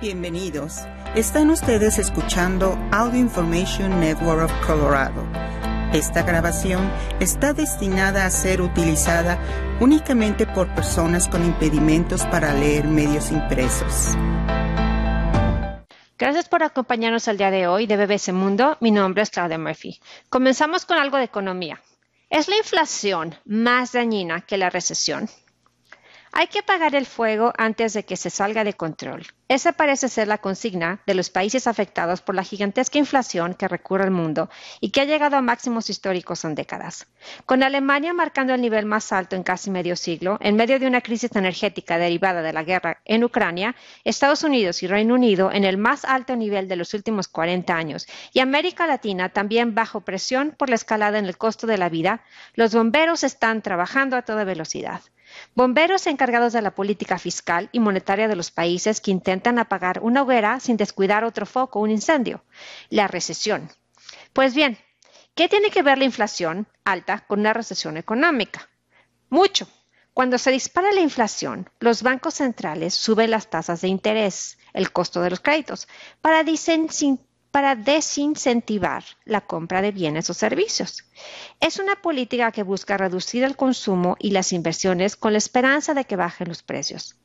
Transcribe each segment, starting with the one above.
Bienvenidos. Están ustedes escuchando Audio Information Network of Colorado. Esta grabación está destinada a ser utilizada únicamente por personas con impedimentos para leer medios impresos. Gracias por acompañarnos al día de hoy de BBC Mundo. Mi nombre es Claudia Murphy. Comenzamos con algo de economía. ¿Es la inflación más dañina que la recesión? Hay que apagar el fuego antes de que se salga de control. Esa parece ser la consigna de los países afectados por la gigantesca inflación que recurre al mundo y que ha llegado a máximos históricos en décadas. Con Alemania marcando el nivel más alto en casi medio siglo, en medio de una crisis energética derivada de la guerra en Ucrania, Estados Unidos y Reino Unido en el más alto nivel de los últimos 40 años y América Latina también bajo presión por la escalada en el costo de la vida, los bomberos están trabajando a toda velocidad. Bomberos encargados de la política fiscal y monetaria de los países que intentan apagar una hoguera sin descuidar otro foco, un incendio, la recesión. Pues bien, ¿qué tiene que ver la inflación alta con una recesión económica? Mucho. Cuando se dispara la inflación, los bancos centrales suben las tasas de interés, el costo de los créditos, para para desincentivar la compra de bienes o servicios. Es una política que busca reducir el consumo y las inversiones con la esperanza de que bajen los precios.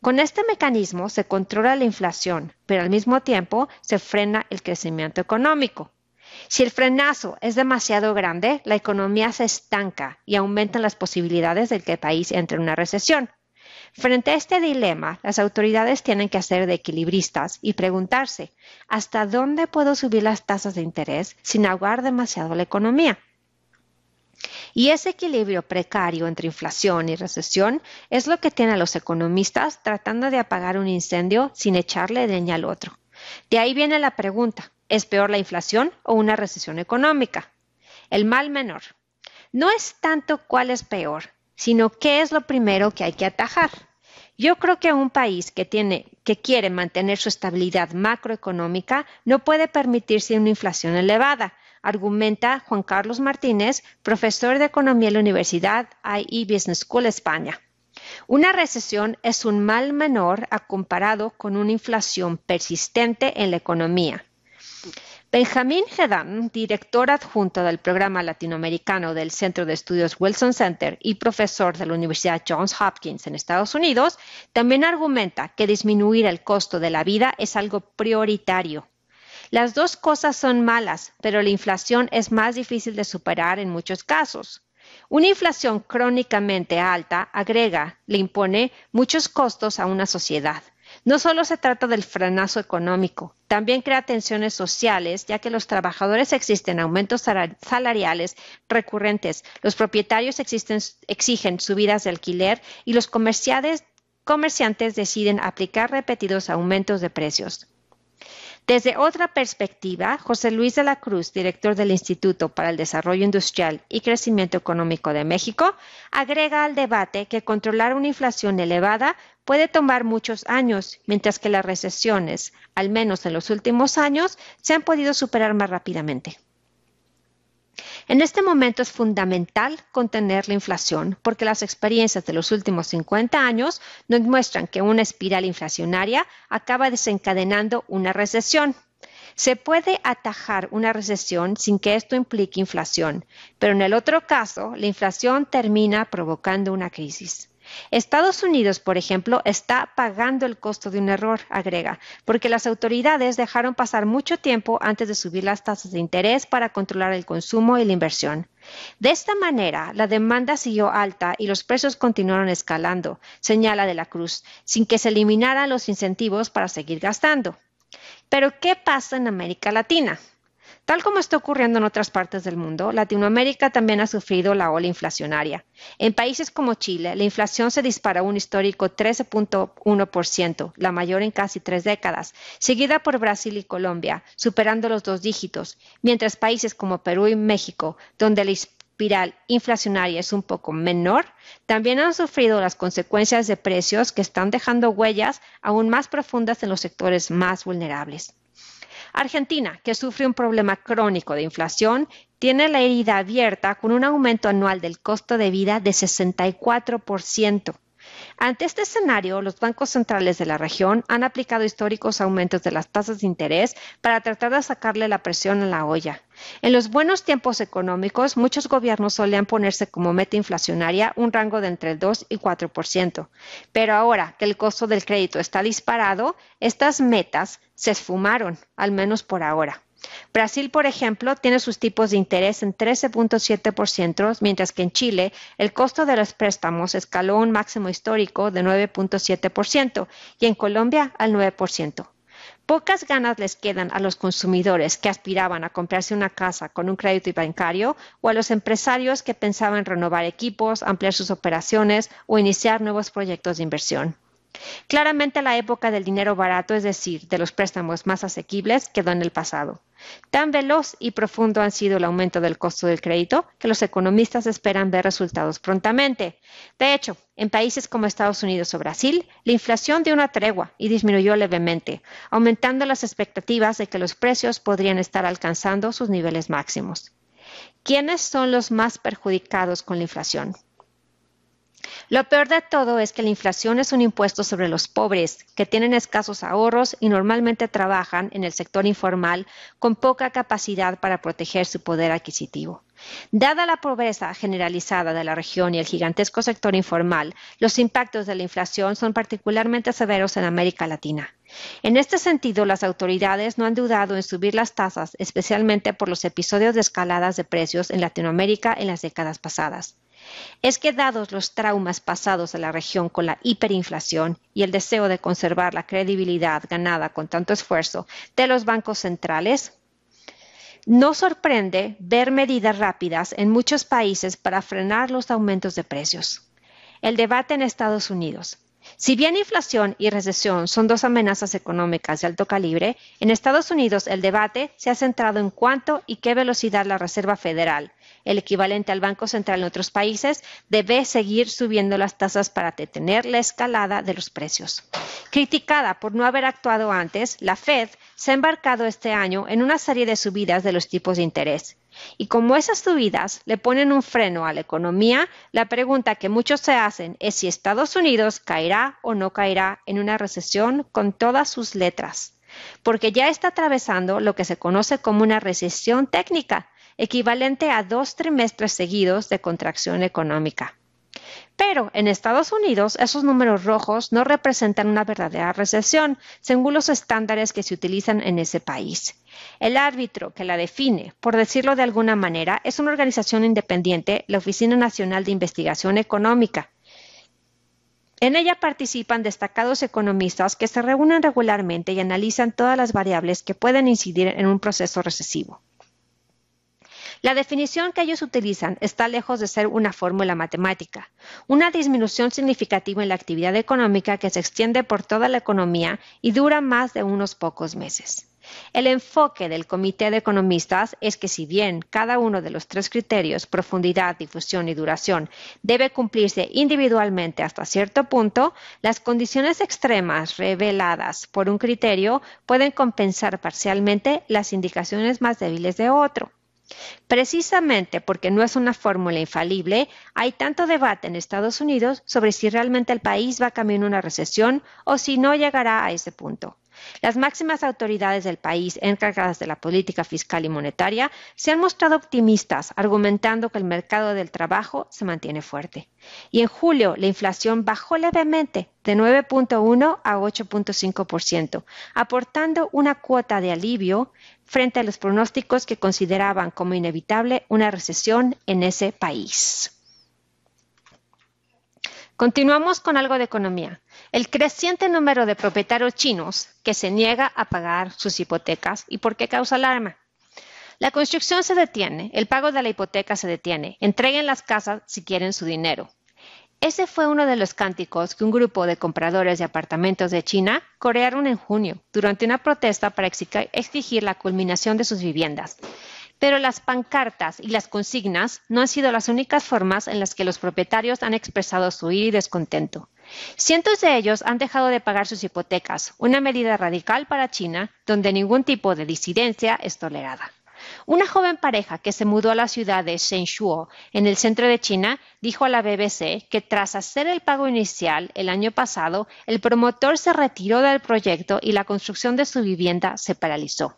Con este mecanismo se controla la inflación, pero al mismo tiempo se frena el crecimiento económico. Si el frenazo es demasiado grande, la economía se estanca y aumentan las posibilidades de que el país entre en una recesión. Frente a este dilema, las autoridades tienen que hacer de equilibristas y preguntarse, ¿hasta dónde puedo subir las tasas de interés sin ahogar demasiado la economía? Y ese equilibrio precario entre inflación y recesión es lo que tiene a los economistas tratando de apagar un incendio sin echarle leña al otro. De ahí viene la pregunta, ¿es peor la inflación o una recesión económica? El mal menor. No es tanto cuál es peor, sino qué es lo primero que hay que atajar. Yo creo que un país que tiene que quiere mantener su estabilidad macroeconómica no puede permitirse una inflación elevada, argumenta Juan Carlos Martínez, profesor de economía en la Universidad IE Business School España. Una recesión es un mal menor a comparado con una inflación persistente en la economía. Benjamín Gedan, director adjunto del programa latinoamericano del Centro de Estudios Wilson Center y profesor de la Universidad Johns Hopkins en Estados Unidos, también argumenta que disminuir el costo de la vida es algo prioritario. Las dos cosas son malas, pero la inflación es más difícil de superar en muchos casos. Una inflación crónicamente alta agrega, le impone muchos costos a una sociedad. No solo se trata del frenazo económico, también crea tensiones sociales, ya que los trabajadores existen aumentos salariales recurrentes, los propietarios exigen subidas de alquiler y los comerciantes deciden aplicar repetidos aumentos de precios. Desde otra perspectiva, José Luis de la Cruz, director del Instituto para el Desarrollo Industrial y Crecimiento Económico de México, agrega al debate que controlar una inflación elevada puede tomar muchos años, mientras que las recesiones, al menos en los últimos años, se han podido superar más rápidamente. En este momento es fundamental contener la inflación porque las experiencias de los últimos 50 años nos muestran que una espiral inflacionaria acaba desencadenando una recesión. Se puede atajar una recesión sin que esto implique inflación, pero en el otro caso, la inflación termina provocando una crisis. Estados Unidos, por ejemplo, está pagando el costo de un error, agrega, porque las autoridades dejaron pasar mucho tiempo antes de subir las tasas de interés para controlar el consumo y la inversión. De esta manera, la demanda siguió alta y los precios continuaron escalando, señala de la Cruz, sin que se eliminaran los incentivos para seguir gastando. Pero, ¿qué pasa en América Latina? Tal como está ocurriendo en otras partes del mundo, Latinoamérica también ha sufrido la ola inflacionaria. En países como Chile, la inflación se dispara un histórico 13.1%, la mayor en casi tres décadas, seguida por Brasil y Colombia, superando los dos dígitos, mientras países como Perú y México, donde la espiral inflacionaria es un poco menor, también han sufrido las consecuencias de precios que están dejando huellas aún más profundas en los sectores más vulnerables. Argentina, que sufre un problema crónico de inflación, tiene la herida abierta con un aumento anual del costo de vida de 64%. Ante este escenario, los bancos centrales de la región han aplicado históricos aumentos de las tasas de interés para tratar de sacarle la presión a la olla. En los buenos tiempos económicos, muchos gobiernos solían ponerse como meta inflacionaria un rango de entre el 2 y 4%. Pero ahora que el costo del crédito está disparado, estas metas se esfumaron, al menos por ahora. Brasil, por ejemplo, tiene sus tipos de interés en 13.7%, mientras que en Chile el costo de los préstamos escaló a un máximo histórico de 9.7% y en Colombia al 9%. Pocas ganas les quedan a los consumidores que aspiraban a comprarse una casa con un crédito bancario o a los empresarios que pensaban renovar equipos, ampliar sus operaciones o iniciar nuevos proyectos de inversión. Claramente la época del dinero barato, es decir, de los préstamos más asequibles, quedó en el pasado. Tan veloz y profundo han sido el aumento del costo del crédito que los economistas esperan ver resultados prontamente. De hecho, en países como Estados Unidos o Brasil, la inflación dio una tregua y disminuyó levemente, aumentando las expectativas de que los precios podrían estar alcanzando sus niveles máximos. ¿Quiénes son los más perjudicados con la inflación? Lo peor de todo es que la inflación es un impuesto sobre los pobres, que tienen escasos ahorros y normalmente trabajan en el sector informal con poca capacidad para proteger su poder adquisitivo. Dada la pobreza generalizada de la región y el gigantesco sector informal, los impactos de la inflación son particularmente severos en América Latina. En este sentido, las autoridades no han dudado en subir las tasas, especialmente por los episodios de escaladas de precios en Latinoamérica en las décadas pasadas es que dados los traumas pasados de la región con la hiperinflación y el deseo de conservar la credibilidad ganada con tanto esfuerzo de los bancos centrales, no sorprende ver medidas rápidas en muchos países para frenar los aumentos de precios. El debate en Estados Unidos. Si bien inflación y recesión son dos amenazas económicas de alto calibre, en Estados Unidos el debate se ha centrado en cuánto y qué velocidad la Reserva Federal, el equivalente al Banco Central en otros países, debe seguir subiendo las tasas para detener la escalada de los precios. Criticada por no haber actuado antes, la Fed se ha embarcado este año en una serie de subidas de los tipos de interés. Y como esas subidas le ponen un freno a la economía, la pregunta que muchos se hacen es si Estados Unidos caerá o no caerá en una recesión con todas sus letras, porque ya está atravesando lo que se conoce como una recesión técnica, equivalente a dos trimestres seguidos de contracción económica. Pero en Estados Unidos esos números rojos no representan una verdadera recesión, según los estándares que se utilizan en ese país. El árbitro que la define, por decirlo de alguna manera, es una organización independiente, la Oficina Nacional de Investigación Económica. En ella participan destacados economistas que se reúnen regularmente y analizan todas las variables que pueden incidir en un proceso recesivo. La definición que ellos utilizan está lejos de ser una fórmula matemática, una disminución significativa en la actividad económica que se extiende por toda la economía y dura más de unos pocos meses. El enfoque del Comité de Economistas es que si bien cada uno de los tres criterios, profundidad, difusión y duración, debe cumplirse individualmente hasta cierto punto, las condiciones extremas reveladas por un criterio pueden compensar parcialmente las indicaciones más débiles de otro. Precisamente porque no es una fórmula infalible, hay tanto debate en Estados Unidos sobre si realmente el país va camino a una recesión o si no llegará a ese punto. Las máximas autoridades del país encargadas de la política fiscal y monetaria se han mostrado optimistas, argumentando que el mercado del trabajo se mantiene fuerte. Y en julio la inflación bajó levemente de 9.1 a 8.5%, aportando una cuota de alivio frente a los pronósticos que consideraban como inevitable una recesión en ese país. Continuamos con algo de economía. El creciente número de propietarios chinos que se niega a pagar sus hipotecas y por qué causa alarma. La construcción se detiene, el pago de la hipoteca se detiene, entreguen las casas si quieren su dinero. Ese fue uno de los cánticos que un grupo de compradores de apartamentos de China corearon en junio durante una protesta para exigir la culminación de sus viviendas. Pero las pancartas y las consignas no han sido las únicas formas en las que los propietarios han expresado su ira y descontento. Cientos de ellos han dejado de pagar sus hipotecas, una medida radical para China donde ningún tipo de disidencia es tolerada. Una joven pareja que se mudó a la ciudad de Shenzhou, en el centro de China, dijo a la BBC que tras hacer el pago inicial el año pasado, el promotor se retiró del proyecto y la construcción de su vivienda se paralizó.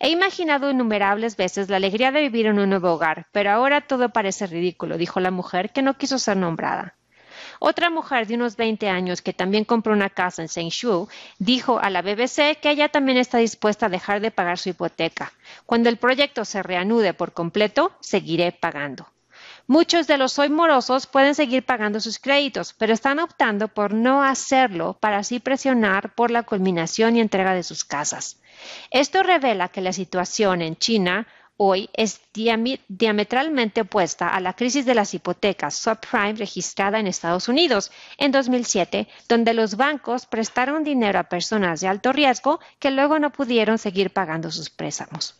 He imaginado innumerables veces la alegría de vivir en un nuevo hogar, pero ahora todo parece ridículo, dijo la mujer que no quiso ser nombrada. Otra mujer de unos 20 años que también compró una casa en Shenzhou dijo a la BBC que ella también está dispuesta a dejar de pagar su hipoteca. Cuando el proyecto se reanude por completo, seguiré pagando. Muchos de los hoy morosos pueden seguir pagando sus créditos, pero están optando por no hacerlo para así presionar por la culminación y entrega de sus casas. Esto revela que la situación en China hoy es diametralmente opuesta a la crisis de las hipotecas subprime registrada en Estados Unidos en 2007, donde los bancos prestaron dinero a personas de alto riesgo que luego no pudieron seguir pagando sus préstamos.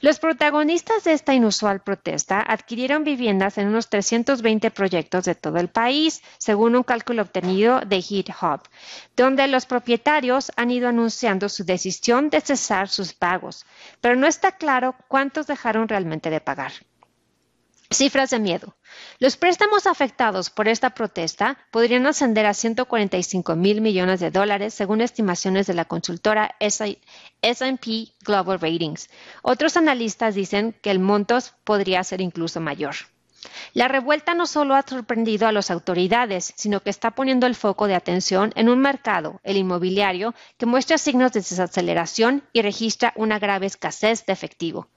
Los protagonistas de esta inusual protesta adquirieron viviendas en unos 320 proyectos de todo el país, según un cálculo obtenido de HeatHub, donde los propietarios han ido anunciando su decisión de cesar sus pagos, pero no está claro cuántos dejaron realmente de pagar. Cifras de miedo. Los préstamos afectados por esta protesta podrían ascender a 145 mil millones de dólares, según estimaciones de la consultora SP Global Ratings. Otros analistas dicen que el monto podría ser incluso mayor. La revuelta no solo ha sorprendido a las autoridades, sino que está poniendo el foco de atención en un mercado, el inmobiliario, que muestra signos de desaceleración y registra una grave escasez de efectivo.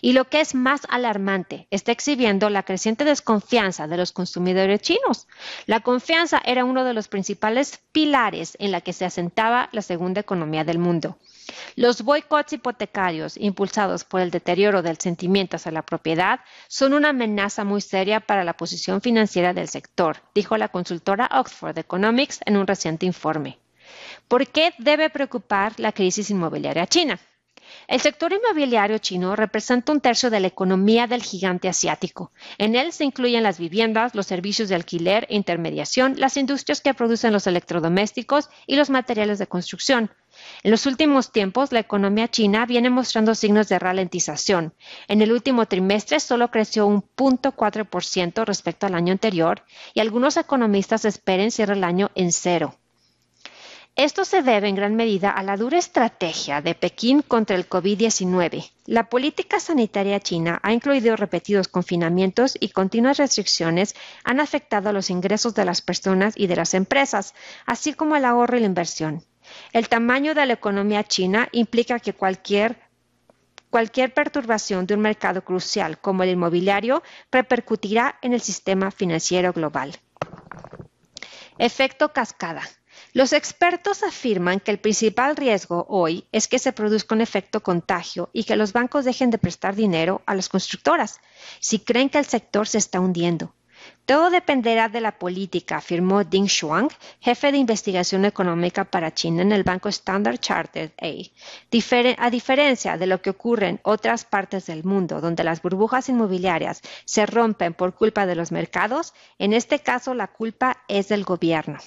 Y lo que es más alarmante, está exhibiendo la creciente desconfianza de los consumidores chinos. La confianza era uno de los principales pilares en la que se asentaba la segunda economía del mundo. Los boicots hipotecarios impulsados por el deterioro del sentimiento hacia la propiedad son una amenaza muy seria para la posición financiera del sector, dijo la consultora Oxford Economics en un reciente informe. ¿Por qué debe preocupar la crisis inmobiliaria china? El sector inmobiliario chino representa un tercio de la economía del gigante asiático. En él se incluyen las viviendas, los servicios de alquiler e intermediación, las industrias que producen los electrodomésticos y los materiales de construcción. En los últimos tiempos, la economía china viene mostrando signos de ralentización. En el último trimestre solo creció un 0.4% respecto al año anterior y algunos economistas esperan cierre el año en cero. Esto se debe en gran medida a la dura estrategia de Pekín contra el COVID-19. La política sanitaria china ha incluido repetidos confinamientos y continuas restricciones han afectado los ingresos de las personas y de las empresas, así como el ahorro y la inversión. El tamaño de la economía china implica que cualquier cualquier perturbación de un mercado crucial como el inmobiliario repercutirá en el sistema financiero global. Efecto cascada. Los expertos afirman que el principal riesgo hoy es que se produzca un efecto contagio y que los bancos dejen de prestar dinero a las constructoras si creen que el sector se está hundiendo. Todo dependerá de la política, afirmó Ding Shuang, jefe de investigación económica para China en el banco Standard Chartered A. a diferencia de lo que ocurre en otras partes del mundo, donde las burbujas inmobiliarias se rompen por culpa de los mercados, en este caso la culpa es del gobierno.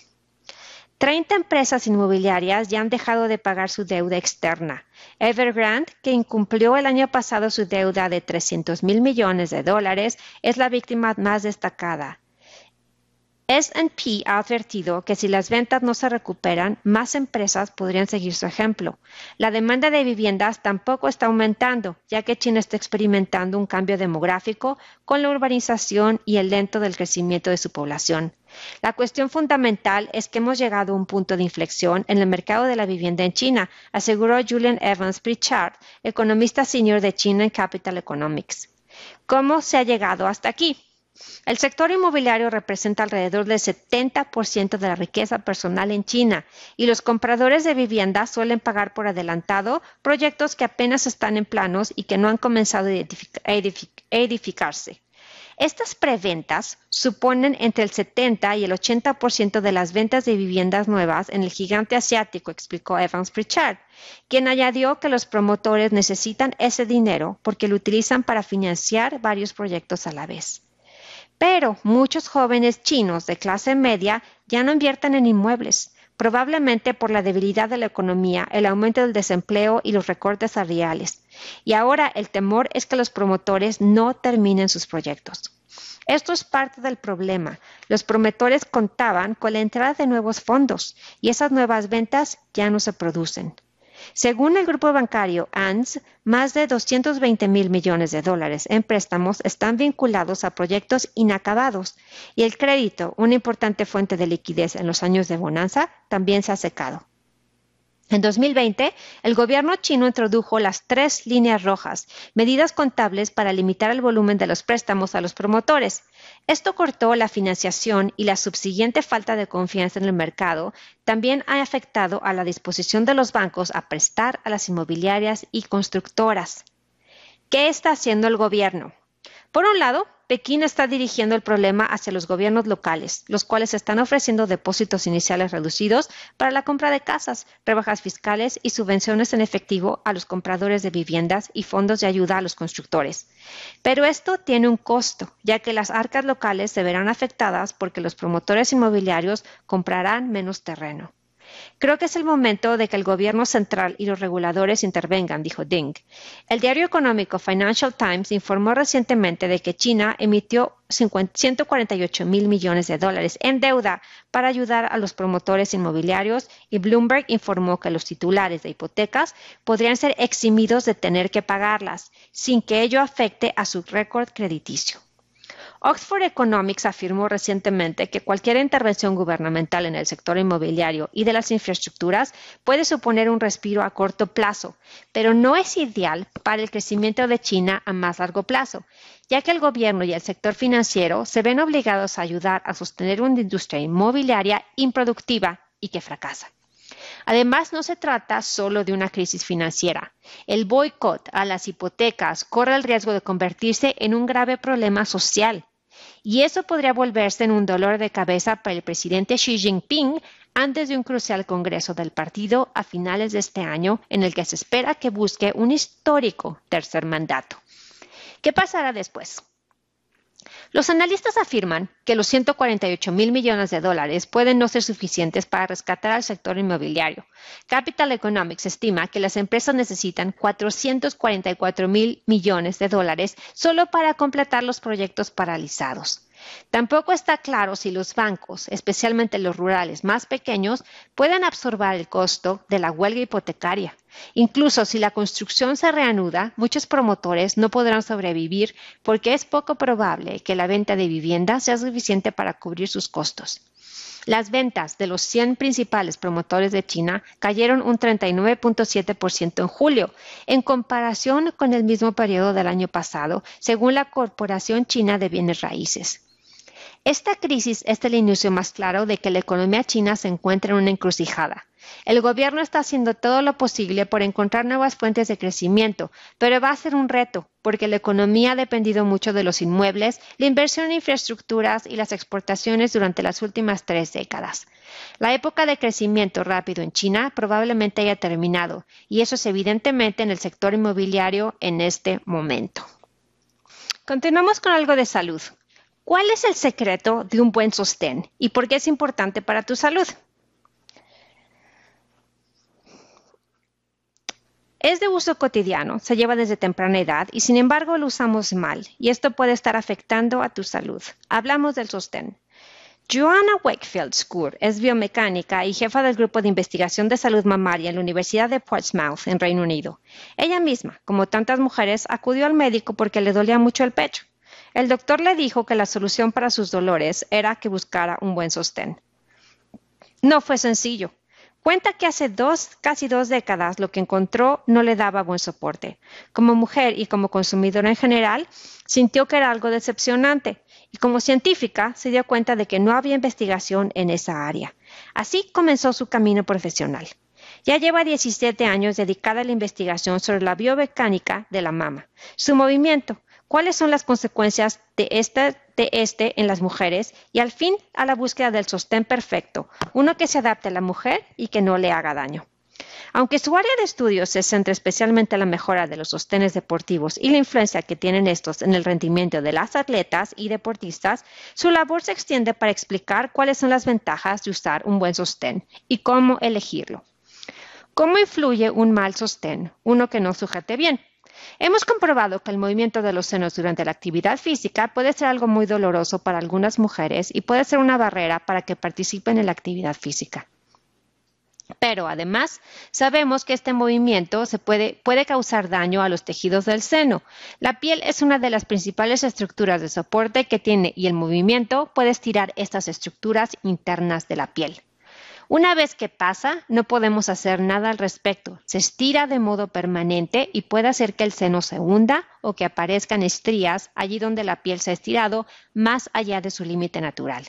30 empresas inmobiliarias ya han dejado de pagar su deuda externa. Evergrande, que incumplió el año pasado su deuda de 300 mil millones de dólares, es la víctima más destacada. SP ha advertido que si las ventas no se recuperan, más empresas podrían seguir su ejemplo. La demanda de viviendas tampoco está aumentando, ya que China está experimentando un cambio demográfico con la urbanización y el lento del crecimiento de su población. La cuestión fundamental es que hemos llegado a un punto de inflexión en el mercado de la vivienda en China, aseguró Julian Evans Pritchard, economista senior de China Capital Economics. ¿Cómo se ha llegado hasta aquí? El sector inmobiliario representa alrededor del 70% de la riqueza personal en China y los compradores de vivienda suelen pagar por adelantado proyectos que apenas están en planos y que no han comenzado a edificarse. Estas preventas suponen entre el 70 y el 80% de las ventas de viviendas nuevas en el gigante asiático, explicó Evans Pritchard, quien añadió que los promotores necesitan ese dinero porque lo utilizan para financiar varios proyectos a la vez. Pero muchos jóvenes chinos de clase media ya no invierten en inmuebles. probablemente por la debilidad de la economía, el aumento del desempleo y los recortes salariales. Y ahora el temor es que los promotores no terminen sus proyectos. Esto es parte del problema. Los promotores contaban con la entrada de nuevos fondos y esas nuevas ventas ya no se producen. Según el grupo bancario ANS, más de 220 mil millones de dólares en préstamos están vinculados a proyectos inacabados y el crédito, una importante fuente de liquidez en los años de bonanza, también se ha secado. En 2020, el gobierno chino introdujo las tres líneas rojas, medidas contables para limitar el volumen de los préstamos a los promotores. Esto cortó la financiación y la subsiguiente falta de confianza en el mercado también ha afectado a la disposición de los bancos a prestar a las inmobiliarias y constructoras. ¿Qué está haciendo el gobierno? Por un lado, Pekín está dirigiendo el problema hacia los gobiernos locales, los cuales están ofreciendo depósitos iniciales reducidos para la compra de casas, rebajas fiscales y subvenciones en efectivo a los compradores de viviendas y fondos de ayuda a los constructores. Pero esto tiene un costo, ya que las arcas locales se verán afectadas porque los promotores inmobiliarios comprarán menos terreno. Creo que es el momento de que el gobierno central y los reguladores intervengan, dijo Ding. El diario económico Financial Times informó recientemente de que China emitió 148 mil millones de dólares en deuda para ayudar a los promotores inmobiliarios y Bloomberg informó que los titulares de hipotecas podrían ser eximidos de tener que pagarlas sin que ello afecte a su récord crediticio. Oxford Economics afirmó recientemente que cualquier intervención gubernamental en el sector inmobiliario y de las infraestructuras puede suponer un respiro a corto plazo, pero no es ideal para el crecimiento de China a más largo plazo, ya que el gobierno y el sector financiero se ven obligados a ayudar a sostener una industria inmobiliaria improductiva y que fracasa. Además, no se trata solo de una crisis financiera. El boicot a las hipotecas corre el riesgo de convertirse en un grave problema social y eso podría volverse en un dolor de cabeza para el presidente Xi Jinping antes de un crucial congreso del partido a finales de este año en el que se espera que busque un histórico tercer mandato. ¿Qué pasará después? Los analistas afirman que los 148 mil millones de dólares pueden no ser suficientes para rescatar al sector inmobiliario. Capital Economics estima que las empresas necesitan 444 mil millones de dólares solo para completar los proyectos paralizados. Tampoco está claro si los bancos, especialmente los rurales más pequeños, pueden absorber el costo de la huelga hipotecaria. Incluso si la construcción se reanuda, muchos promotores no podrán sobrevivir porque es poco probable que la venta de vivienda sea suficiente para cubrir sus costos. Las ventas de los 100 principales promotores de China cayeron un 39.7% en julio, en comparación con el mismo periodo del año pasado, según la Corporación China de Bienes Raíces. Esta crisis es el inicio más claro de que la economía china se encuentra en una encrucijada. El gobierno está haciendo todo lo posible por encontrar nuevas fuentes de crecimiento, pero va a ser un reto, porque la economía ha dependido mucho de los inmuebles, la inversión en infraestructuras y las exportaciones durante las últimas tres décadas. La época de crecimiento rápido en China probablemente haya terminado, y eso es evidentemente en el sector inmobiliario en este momento. Continuamos con algo de salud. ¿Cuál es el secreto de un buen sostén y por qué es importante para tu salud? Es de uso cotidiano, se lleva desde temprana edad y sin embargo lo usamos mal y esto puede estar afectando a tu salud. Hablamos del sostén. Joanna Wakefield Skur es biomecánica y jefa del grupo de investigación de salud mamaria en la Universidad de Portsmouth, en Reino Unido. Ella misma, como tantas mujeres, acudió al médico porque le dolía mucho el pecho. El doctor le dijo que la solución para sus dolores era que buscara un buen sostén. No fue sencillo. Cuenta que hace dos, casi dos décadas lo que encontró no le daba buen soporte. Como mujer y como consumidora en general, sintió que era algo decepcionante y como científica se dio cuenta de que no había investigación en esa área. Así comenzó su camino profesional. Ya lleva 17 años dedicada a la investigación sobre la biomecánica de la mama, su movimiento, cuáles son las consecuencias de este, de este en las mujeres y al fin a la búsqueda del sostén perfecto, uno que se adapte a la mujer y que no le haga daño. Aunque su área de estudio se centra especialmente en la mejora de los sostenes deportivos y la influencia que tienen estos en el rendimiento de las atletas y deportistas, su labor se extiende para explicar cuáles son las ventajas de usar un buen sostén y cómo elegirlo. ¿Cómo influye un mal sostén, uno que no sujete bien? Hemos comprobado que el movimiento de los senos durante la actividad física puede ser algo muy doloroso para algunas mujeres y puede ser una barrera para que participen en la actividad física. Pero además sabemos que este movimiento se puede, puede, causar daño a los tejidos del seno. La piel es una de las principales estructuras de soporte que tiene y el movimiento puede estirar estas estructuras internas de la piel. Una vez que pasa, no podemos hacer nada al respecto. Se estira de modo permanente y puede hacer que el seno se hunda o que aparezcan estrías allí donde la piel se ha estirado más allá de su límite natural.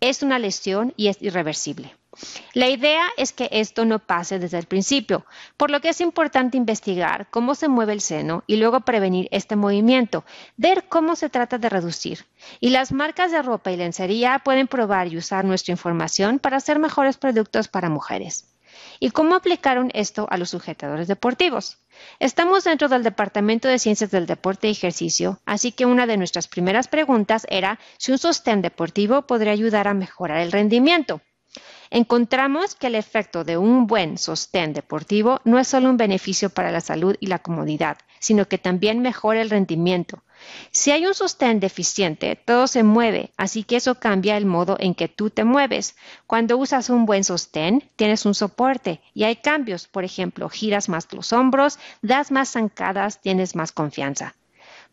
Es una lesión y es irreversible. La idea es que esto no pase desde el principio, por lo que es importante investigar cómo se mueve el seno y luego prevenir este movimiento, ver cómo se trata de reducir. Y las marcas de ropa y lencería pueden probar y usar nuestra información para hacer mejores productos para mujeres. ¿Y cómo aplicaron esto a los sujetadores deportivos? Estamos dentro del Departamento de Ciencias del Deporte y Ejercicio, así que una de nuestras primeras preguntas era si un sostén deportivo podría ayudar a mejorar el rendimiento encontramos que el efecto de un buen sostén deportivo no es solo un beneficio para la salud y la comodidad, sino que también mejora el rendimiento. Si hay un sostén deficiente, todo se mueve, así que eso cambia el modo en que tú te mueves. Cuando usas un buen sostén, tienes un soporte y hay cambios, por ejemplo, giras más los hombros, das más zancadas, tienes más confianza.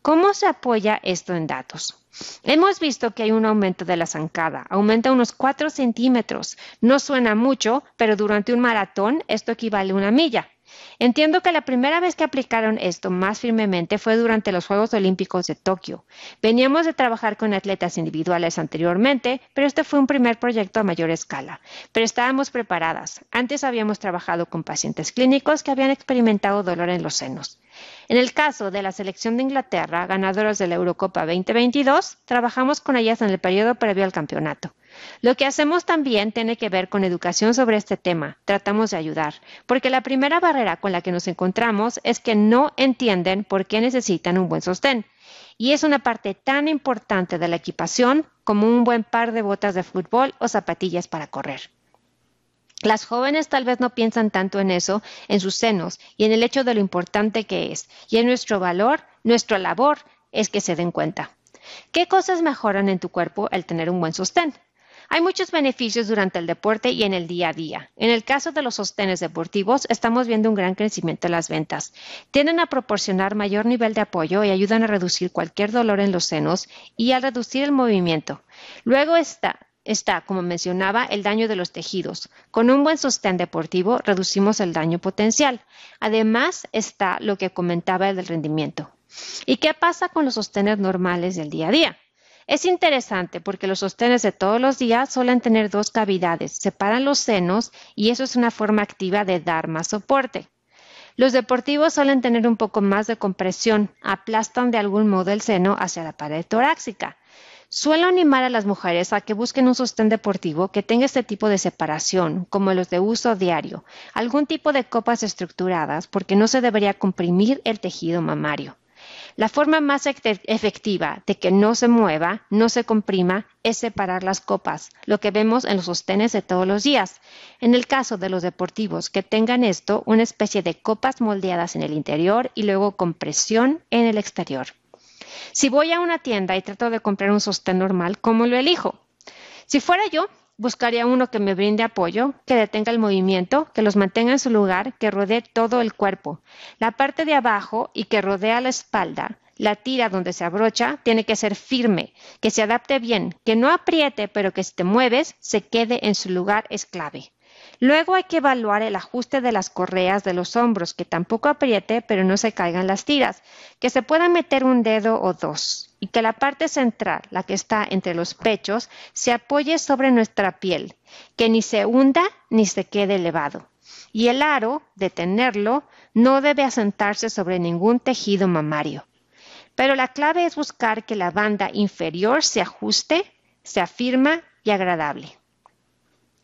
¿Cómo se apoya esto en datos? Hemos visto que hay un aumento de la zancada, aumenta unos 4 centímetros. No suena mucho, pero durante un maratón esto equivale a una milla. Entiendo que la primera vez que aplicaron esto más firmemente fue durante los Juegos Olímpicos de Tokio. Veníamos de trabajar con atletas individuales anteriormente, pero este fue un primer proyecto a mayor escala. Pero estábamos preparadas. Antes habíamos trabajado con pacientes clínicos que habían experimentado dolor en los senos. En el caso de la selección de Inglaterra, ganadoras de la Eurocopa 2022, trabajamos con ellas en el periodo previo al campeonato. Lo que hacemos también tiene que ver con educación sobre este tema. Tratamos de ayudar, porque la primera barrera con la que nos encontramos es que no entienden por qué necesitan un buen sostén. Y es una parte tan importante de la equipación como un buen par de botas de fútbol o zapatillas para correr. Las jóvenes tal vez no piensan tanto en eso, en sus senos y en el hecho de lo importante que es. Y en nuestro valor, nuestra labor es que se den cuenta. ¿Qué cosas mejoran en tu cuerpo al tener un buen sostén? Hay muchos beneficios durante el deporte y en el día a día. En el caso de los sostenes deportivos, estamos viendo un gran crecimiento en las ventas. Tienden a proporcionar mayor nivel de apoyo y ayudan a reducir cualquier dolor en los senos y a reducir el movimiento. Luego está está, como mencionaba, el daño de los tejidos. Con un buen sostén deportivo reducimos el daño potencial. Además está lo que comentaba el del rendimiento. ¿Y qué pasa con los sostenes normales del día a día? Es interesante porque los sostenes de todos los días suelen tener dos cavidades, separan los senos y eso es una forma activa de dar más soporte. Los deportivos suelen tener un poco más de compresión, aplastan de algún modo el seno hacia la pared torácica. Suelo animar a las mujeres a que busquen un sostén deportivo que tenga este tipo de separación, como los de uso diario, algún tipo de copas estructuradas, porque no se debería comprimir el tejido mamario. La forma más efectiva de que no se mueva, no se comprima, es separar las copas, lo que vemos en los sostenes de todos los días. En el caso de los deportivos que tengan esto, una especie de copas moldeadas en el interior y luego compresión en el exterior. Si voy a una tienda y trato de comprar un sostén normal, ¿cómo lo elijo? Si fuera yo, buscaría uno que me brinde apoyo, que detenga el movimiento, que los mantenga en su lugar, que rodee todo el cuerpo. La parte de abajo y que rodea la espalda, la tira donde se abrocha, tiene que ser firme, que se adapte bien, que no apriete, pero que si te mueves, se quede en su lugar es clave. Luego hay que evaluar el ajuste de las correas de los hombros, que tampoco apriete pero no se caigan las tiras, que se pueda meter un dedo o dos y que la parte central, la que está entre los pechos, se apoye sobre nuestra piel, que ni se hunda ni se quede elevado. Y el aro, de tenerlo, no debe asentarse sobre ningún tejido mamario. Pero la clave es buscar que la banda inferior se ajuste, se afirma y agradable.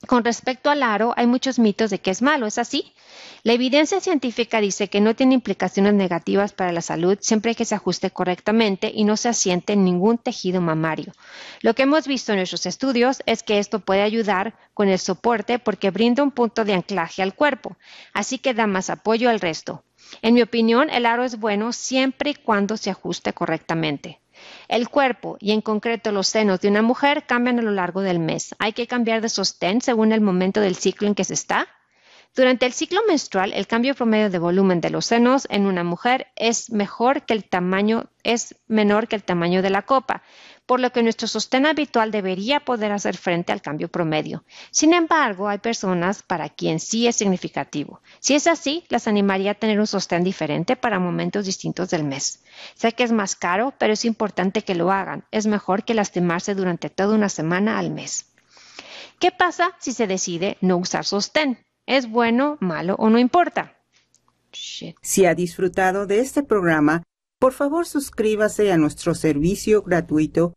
Con respecto al aro, hay muchos mitos de que es malo, ¿es así? La evidencia científica dice que no tiene implicaciones negativas para la salud siempre que se ajuste correctamente y no se asiente en ningún tejido mamario. Lo que hemos visto en nuestros estudios es que esto puede ayudar con el soporte porque brinda un punto de anclaje al cuerpo, así que da más apoyo al resto. En mi opinión, el aro es bueno siempre y cuando se ajuste correctamente. El cuerpo y en concreto los senos de una mujer cambian a lo largo del mes. Hay que cambiar de sostén según el momento del ciclo en que se está. Durante el ciclo menstrual, el cambio promedio de volumen de los senos en una mujer es mejor que el tamaño es menor que el tamaño de la copa, por lo que nuestro sostén habitual debería poder hacer frente al cambio promedio. Sin embargo, hay personas para quien sí es significativo. Si es así, las animaría a tener un sostén diferente para momentos distintos del mes. Sé que es más caro, pero es importante que lo hagan. Es mejor que lastimarse durante toda una semana al mes. ¿Qué pasa si se decide no usar sostén? ¿Es bueno, malo o no importa? Si ha disfrutado de este programa, por favor suscríbase a nuestro servicio gratuito